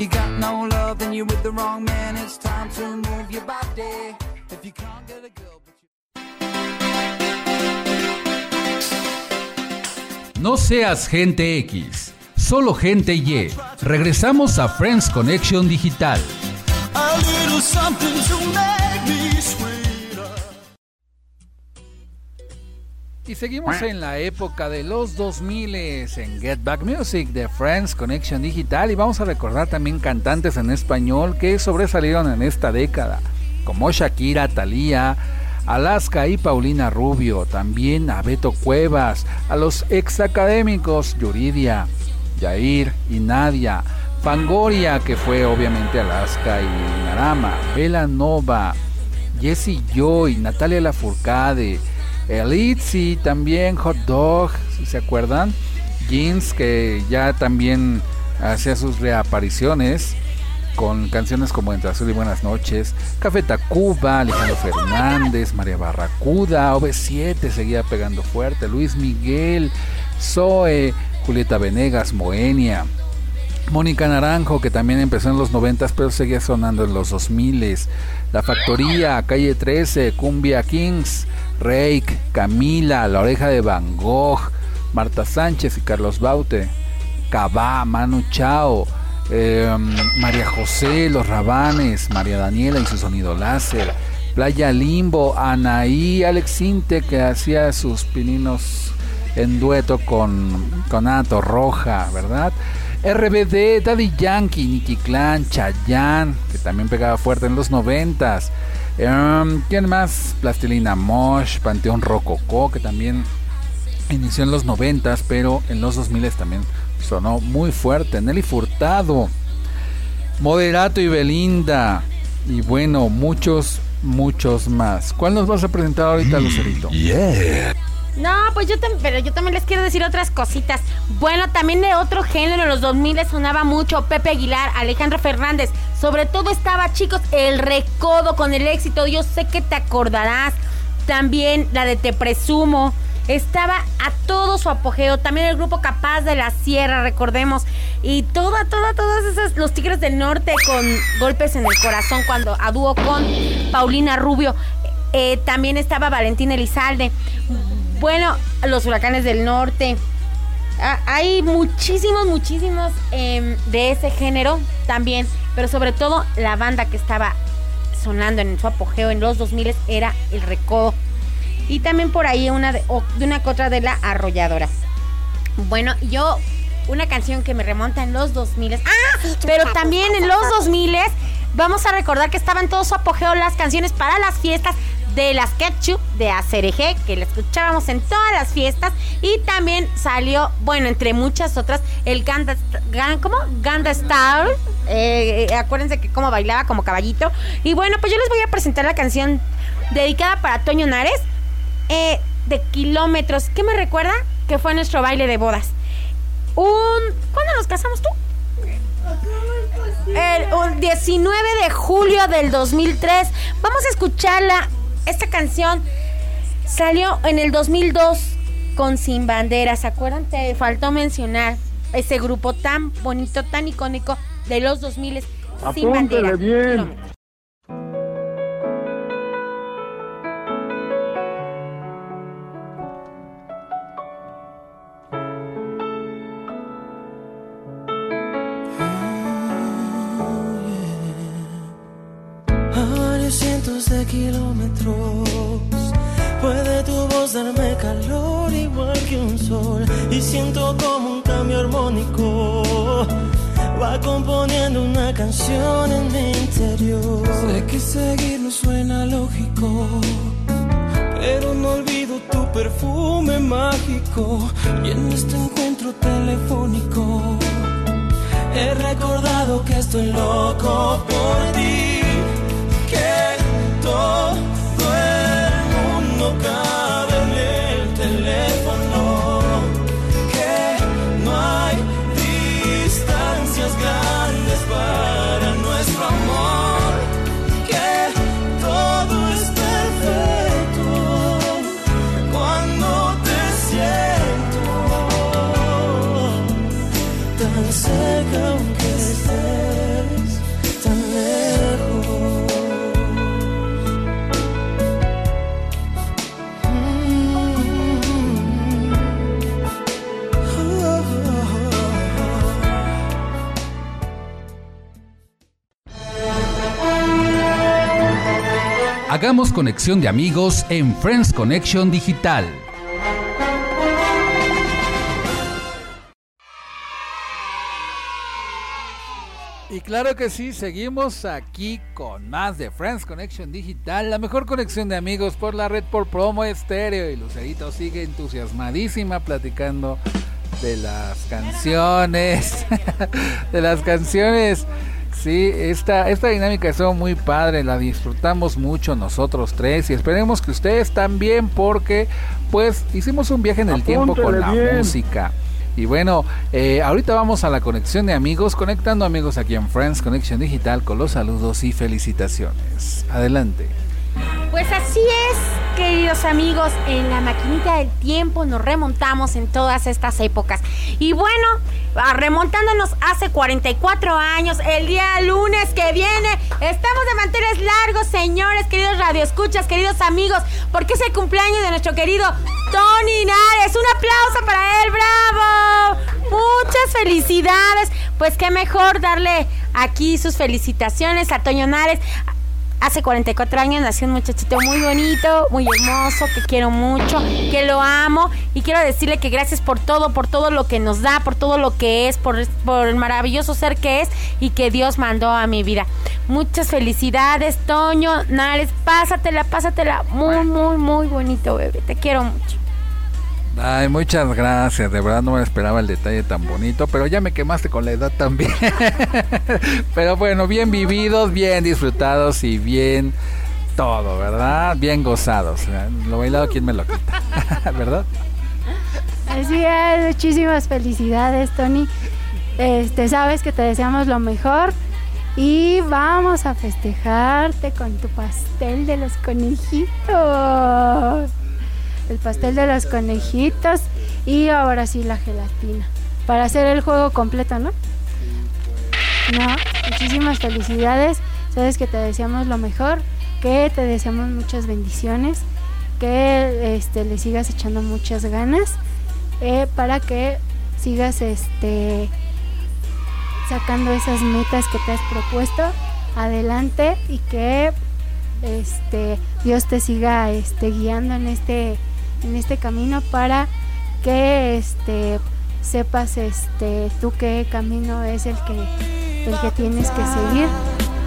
You got no love, then you're with the wrong man. It's time to move your body. If you can't get a girl, but you No seas gente X, solo gente Y. Regresamos a Friends Connection Digital. A little something to make me sweeter. Y seguimos en la época de los 2000 en Get Back Music de Friends Connection Digital. Y vamos a recordar también cantantes en español que sobresalieron en esta década, como Shakira, Thalía, Alaska y Paulina Rubio, también a Beto Cuevas, a los ex académicos Yuridia, Jair y Nadia, Fangoria, que fue obviamente Alaska y Narama, Bella Nova, Jessie Joy, Natalia Lafourcade, Elitzi, también Hot Dog, si se acuerdan, Jeans, que ya también hacía sus reapariciones con canciones como Entre Azul y Buenas Noches, Café Tacuba, Alejandro Fernández, María Barracuda, OV7 seguía pegando fuerte, Luis Miguel, Zoe, Julieta Venegas, Moenia, Mónica Naranjo, que también empezó en los 90 pero seguía sonando en los 2000 La Factoría, Calle 13, Cumbia Kings, Rake, Camila, La Oreja de Van Gogh, Marta Sánchez y Carlos Baute, Cabá, Manu Chao, eh, María José, Los Rabanes, María Daniela y su sonido láser, Playa Limbo, Anaí, Alex Inte, que hacía sus pininos en dueto con, con Ato Roja, ¿verdad? RBD, Daddy Yankee, Nicky Clan, Chayanne, que también pegaba fuerte en los noventas. Em, ¿Quién más? Plastilina Mosh, Panteón Rococó, que también inició en los noventas, pero en los 2000 también sonó muy fuerte. Nelly Furtado, Moderato y Belinda, y bueno, muchos, muchos más. ¿Cuál nos vas a presentar ahorita, Lucerito? Yeah. No, pues yo también, pero yo también les quiero decir otras cositas. Bueno, también de otro género en los 2000 sonaba mucho Pepe Aguilar, Alejandro Fernández. Sobre todo estaba, chicos, el recodo con el éxito. Yo sé que te acordarás. También la de Te Presumo. Estaba a todo su apogeo. También el grupo Capaz de la Sierra, recordemos. Y toda, toda, todas esas, los Tigres del Norte con golpes en el corazón cuando a dúo con Paulina Rubio. Eh, también estaba Valentín Elizalde. Bueno, los huracanes del norte. Ah, hay muchísimos, muchísimos em, de ese género también. Pero sobre todo la banda que estaba sonando en su apogeo en los 2000 era El Recodo. Y también por ahí una de, de una que otra de la arrolladora. Bueno, yo una canción que me remonta en los 2000. Ah, pero también en los 2000 vamos a recordar que estaban todo su apogeo las canciones para las fiestas de las Ketchup de ACRG, que la escuchábamos en todas las fiestas. Y también salió, bueno, entre muchas otras, el Ganda, Gan- ¿cómo? Ganda Star. Eh, acuérdense que como bailaba como caballito. Y bueno, pues yo les voy a presentar la canción dedicada para Toño Nares eh, de kilómetros. ¿Qué me recuerda? Que fue nuestro baile de bodas. Un. ¿Cuándo nos casamos tú? El, un 19 de julio del 2003. Vamos a escucharla. Esta canción salió en el 2002 con Sin Bandera. ¿Se acuerdan? Te faltó mencionar ese grupo tan bonito, tan icónico de los 2000 Sin Bandera. Bien. Puede tu voz darme calor igual que un sol y siento como un cambio armónico va componiendo una canción en mi interior. Sé que seguir no suena lógico, pero no olvido tu perfume mágico y en este encuentro telefónico. He recordado que estoy loco por ti, que todo Hagamos conexión de amigos en Friends Connection Digital. Y claro que sí, seguimos aquí con más de Friends Connection Digital, la mejor conexión de amigos por la red por promo estéreo. Y Lucerito sigue entusiasmadísima platicando de las canciones, de las canciones. Sí, esta, esta dinámica estuvo muy padre, la disfrutamos mucho nosotros tres y esperemos que ustedes también porque pues hicimos un viaje en el tiempo con la bien. música. Y bueno, eh, ahorita vamos a la conexión de amigos, conectando amigos aquí en Friends Connection Digital con los saludos y felicitaciones. Adelante. Pues así es, queridos amigos, en la maquinita del tiempo nos remontamos en todas estas épocas. Y bueno, ah, remontándonos hace 44 años, el día lunes que viene, estamos de manteles largos, señores, queridos radioescuchas, queridos amigos, porque es el cumpleaños de nuestro querido Tony Nares. Un aplauso para él, bravo. Muchas felicidades. Pues qué mejor darle aquí sus felicitaciones a Toño Nares. Hace 44 años nació un muchachito muy bonito, muy hermoso, que quiero mucho, que lo amo y quiero decirle que gracias por todo, por todo lo que nos da, por todo lo que es, por, por el maravilloso ser que es y que Dios mandó a mi vida. Muchas felicidades, Toño, Nares, pásatela, pásatela, muy, muy, muy bonito, bebé, te quiero mucho. Ay, muchas gracias. De verdad no me esperaba el detalle tan bonito, pero ya me quemaste con la edad también. pero bueno, bien vividos, bien disfrutados y bien todo, ¿verdad? Bien gozados. Lo bailado, ¿quién me lo quita? ¿Verdad? Así es, muchísimas felicidades, Tony. Este, sabes que te deseamos lo mejor y vamos a festejarte con tu pastel de los conejitos. El pastel de los conejitos y ahora sí la gelatina. Para hacer el juego completo, ¿no? No, muchísimas felicidades. Sabes que te deseamos lo mejor, que te deseamos muchas bendiciones, que este, le sigas echando muchas ganas eh, para que sigas este sacando esas metas que te has propuesto adelante y que este Dios te siga este guiando en este en este camino para que este sepas este tú qué camino es el que el que tienes que seguir.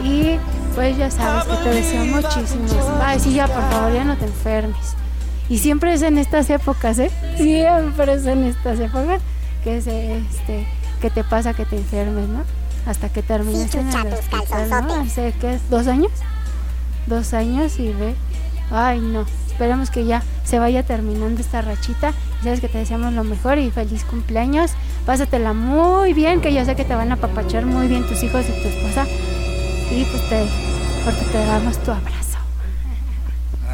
Y pues ya sabes que te deseo muchísimo. Ay sí ya por favor ya no te enfermes. Y siempre es en estas épocas eh siempre es en estas épocas que se este que te pasa que te enfermes no hasta que termines en el hospital ¿no? hace qué es dos años dos años y ve ay no esperemos que ya se vaya terminando esta rachita sabes que te deseamos lo mejor y feliz cumpleaños pásatela muy bien que yo sé que te van a apapachar muy bien tus hijos y tu esposa y pues te porque te damos tu abrazo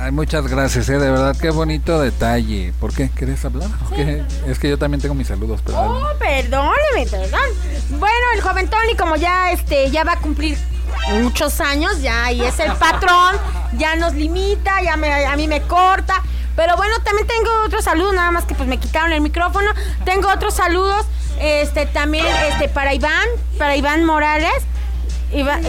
Ay, muchas gracias, eh, de verdad, qué bonito detalle. ¿Por qué? ¿Querés hablar? ¿O qué? Es que yo también tengo mis saludos, pero... Oh, perdóneme, perdón. Bueno, el joven Tony, como ya este, ya va a cumplir muchos años, ya y es el patrón, ya nos limita, ya me, a mí me corta. Pero bueno, también tengo otros saludos, nada más que pues me quitaron el micrófono. Tengo otros saludos, este, también, este, para Iván, para Iván Morales. Iván,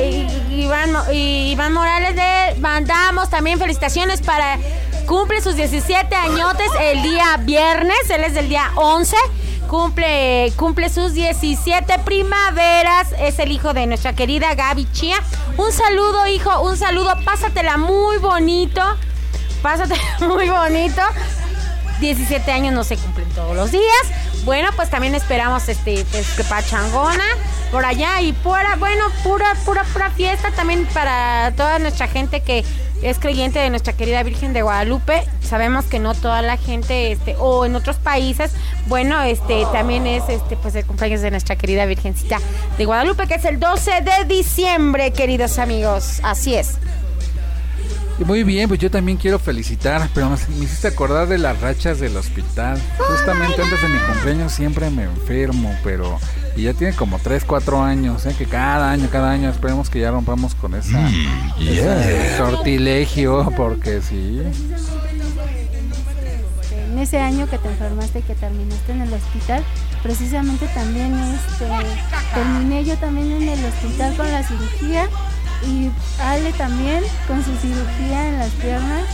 Iván, Morales le mandamos también felicitaciones para cumple sus 17 añotes el día viernes, él es del día 11. Cumple, cumple sus 17 primaveras. Es el hijo de nuestra querida Gaby Chía. Un saludo, hijo. Un saludo. Pásatela muy bonito. Pásatela muy bonito. 17 años no se cumplen todos los días. Bueno, pues también esperamos este que pachangona por allá y pura, bueno, pura, pura, pura fiesta también para toda nuestra gente que es creyente de nuestra querida Virgen de Guadalupe. Sabemos que no toda la gente, este, o en otros países, bueno, este, también es este, pues el cumpleaños de nuestra querida Virgencita de Guadalupe, que es el 12 de diciembre, queridos amigos. Así es. Y Muy bien, pues yo también quiero felicitar, pero me hiciste acordar de las rachas del hospital. Justamente antes de mi cumpleaños siempre me enfermo, pero... Y ya tiene como 3, 4 años, ¿eh? que cada año, cada año esperemos que ya rompamos con esa, ese sortilegio, porque sí. En ese año que te enfermaste y que terminaste en el hospital, precisamente también este, terminé yo también en el hospital con la cirugía Y Ale también con su cirugía en las piernas.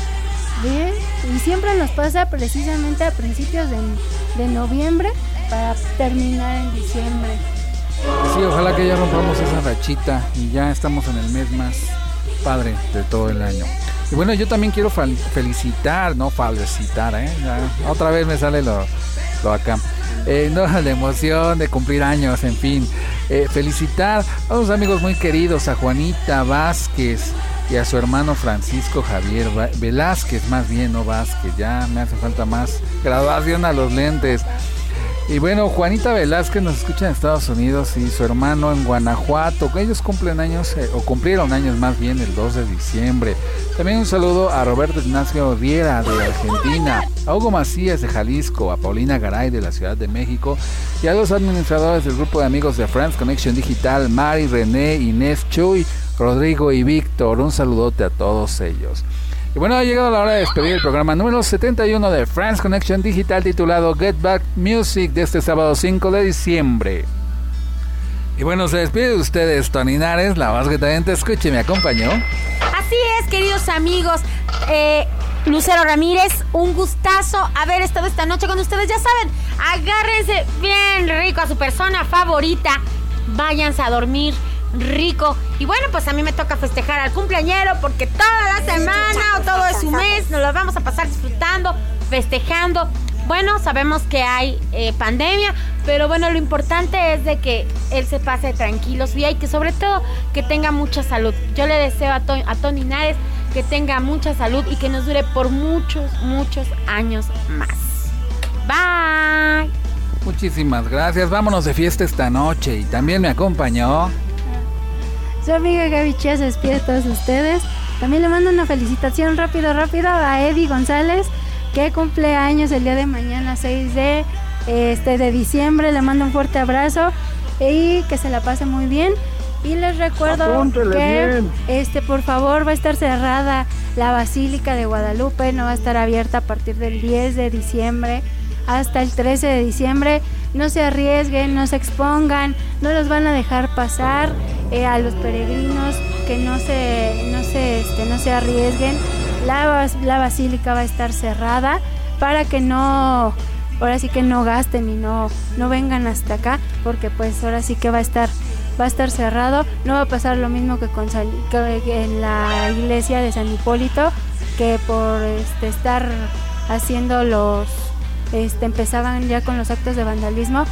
¿Ve? Y siempre nos pasa precisamente a principios de, de noviembre para terminar en diciembre. Sí, ojalá que ya rompamos esa rachita y ya estamos en el mes más padre de todo el año. Y bueno, yo también quiero felicitar, no felicitar, ¿eh? Otra vez me sale lo, lo acá. Eh, no, la emoción de cumplir años, en fin. Eh, felicitar a unos amigos muy queridos, a Juanita Vázquez y a su hermano Francisco Javier Velázquez, más bien, no Vázquez, ya me hace falta más graduación a los lentes. Y bueno, Juanita Velázquez nos escucha en Estados Unidos y su hermano en Guanajuato. Ellos cumplen años, eh, o cumplieron años más bien el 2 de diciembre. También un saludo a Roberto Ignacio Viera de Argentina, a Hugo Macías de Jalisco, a Paulina Garay de la Ciudad de México y a los administradores del grupo de amigos de France Connection Digital, Mari, René, Inés, Chuy, Rodrigo y Víctor. Un saludote a todos ellos. Y bueno, ha llegado la hora de despedir el programa número 71 de France Connection Digital titulado Get Back Music de este sábado 5 de diciembre. Y bueno, se despide de ustedes, Tony Nares, la voz que te escuche me acompañó. Así es, queridos amigos. Eh, Lucero Ramírez, un gustazo haber estado esta noche con ustedes. Ya saben, agárrense bien rico a su persona favorita. Váyanse a dormir rico. Y bueno, pues a mí me toca festejar al cumpleañero porque toda la semana o todo es un mes nos lo vamos a pasar disfrutando, festejando. Bueno, sabemos que hay eh, pandemia, pero bueno, lo importante es de que él se pase tranquilo su día y que sobre todo que tenga mucha salud. Yo le deseo a, To- a Tony Nares que tenga mucha salud y que nos dure por muchos, muchos años más. Bye. Muchísimas gracias, vámonos de fiesta esta noche y también me acompañó. Su amiga Gaby Chia se despide a todos ustedes. También le mando una felicitación rápido, rápido a Eddie González, que cumple años el día de mañana, 6 de, este, de diciembre. Le mando un fuerte abrazo y que se la pase muy bien. Y les recuerdo Apúntele que, bien. este, por favor, va a estar cerrada la Basílica de Guadalupe, no va a estar abierta a partir del 10 de diciembre hasta el 13 de diciembre. No se arriesguen, no se expongan, no los van a dejar pasar eh, a los peregrinos que no se, no se, este, no se arriesguen. La, la basílica va a estar cerrada para que no, ahora sí que no gasten y no, no vengan hasta acá, porque pues ahora sí que va a estar, va a estar cerrado. No va a pasar lo mismo que con que en la iglesia de San Hipólito, que por este, estar haciendo los este, empezaban ya con los actos de vandalismo,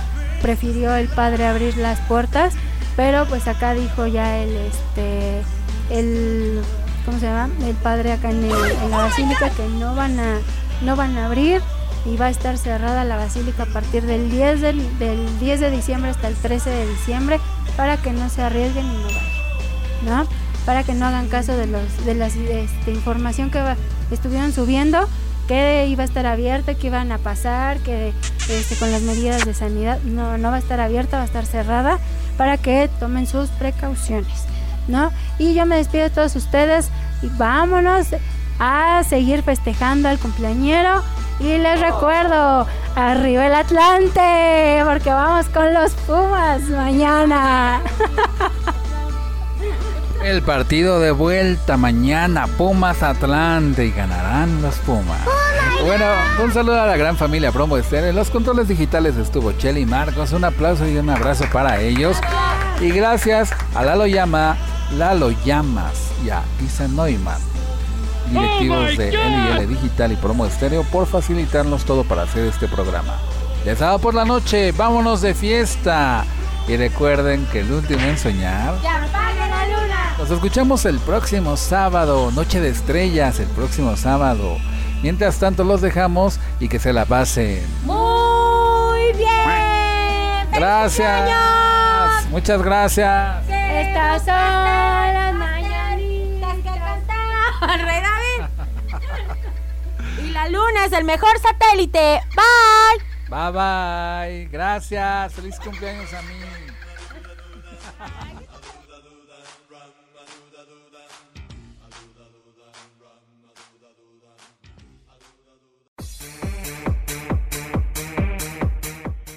prefirió el padre abrir las puertas, pero pues acá dijo ya el este el ¿cómo se llama? el padre acá en, el- en la basílica que no van a no van a abrir y va a estar cerrada la basílica a partir del 10 del, del 10 de diciembre hasta el 13 de diciembre para que no se arriesguen y no vayan. ¿no? Para que no hagan caso de los de la información que estuvieron subiendo, que iba a estar abierta, que iban a pasar, que este, con las medidas de sanidad no, no va a estar abierta, va a estar cerrada, para que tomen sus precauciones, ¿no? Y yo me despido de todos ustedes y vámonos a seguir festejando al cumpleañero. Y les recuerdo, arriba el Atlante, porque vamos con los Pumas mañana. El partido de vuelta mañana, Pumas Atlante y ganarán los Pumas. Bueno, un saludo a la gran familia Promo Estéreo. En los controles digitales estuvo Chelly Marcos. Un aplauso y un abrazo para ellos. Y gracias a Lalo Llama, Lalo Llamas y a Isa Neumann, directivos de LL Digital y Promo Estéreo, por facilitarnos todo para hacer este programa. De sábado por la noche, vámonos de fiesta. Y recuerden que el último en soñar ¡Ya! Nos escuchamos el próximo sábado, Noche de Estrellas, el próximo sábado. Mientras tanto los dejamos y que se la pasen. Muy bien. ¡Feliz Gracias. cumpleaños! Muchas gracias. Estas son las mañanitas que cantaba Rey David. Y la luna es el mejor satélite. Bye. Bye bye. Gracias. Feliz cumpleaños a mí.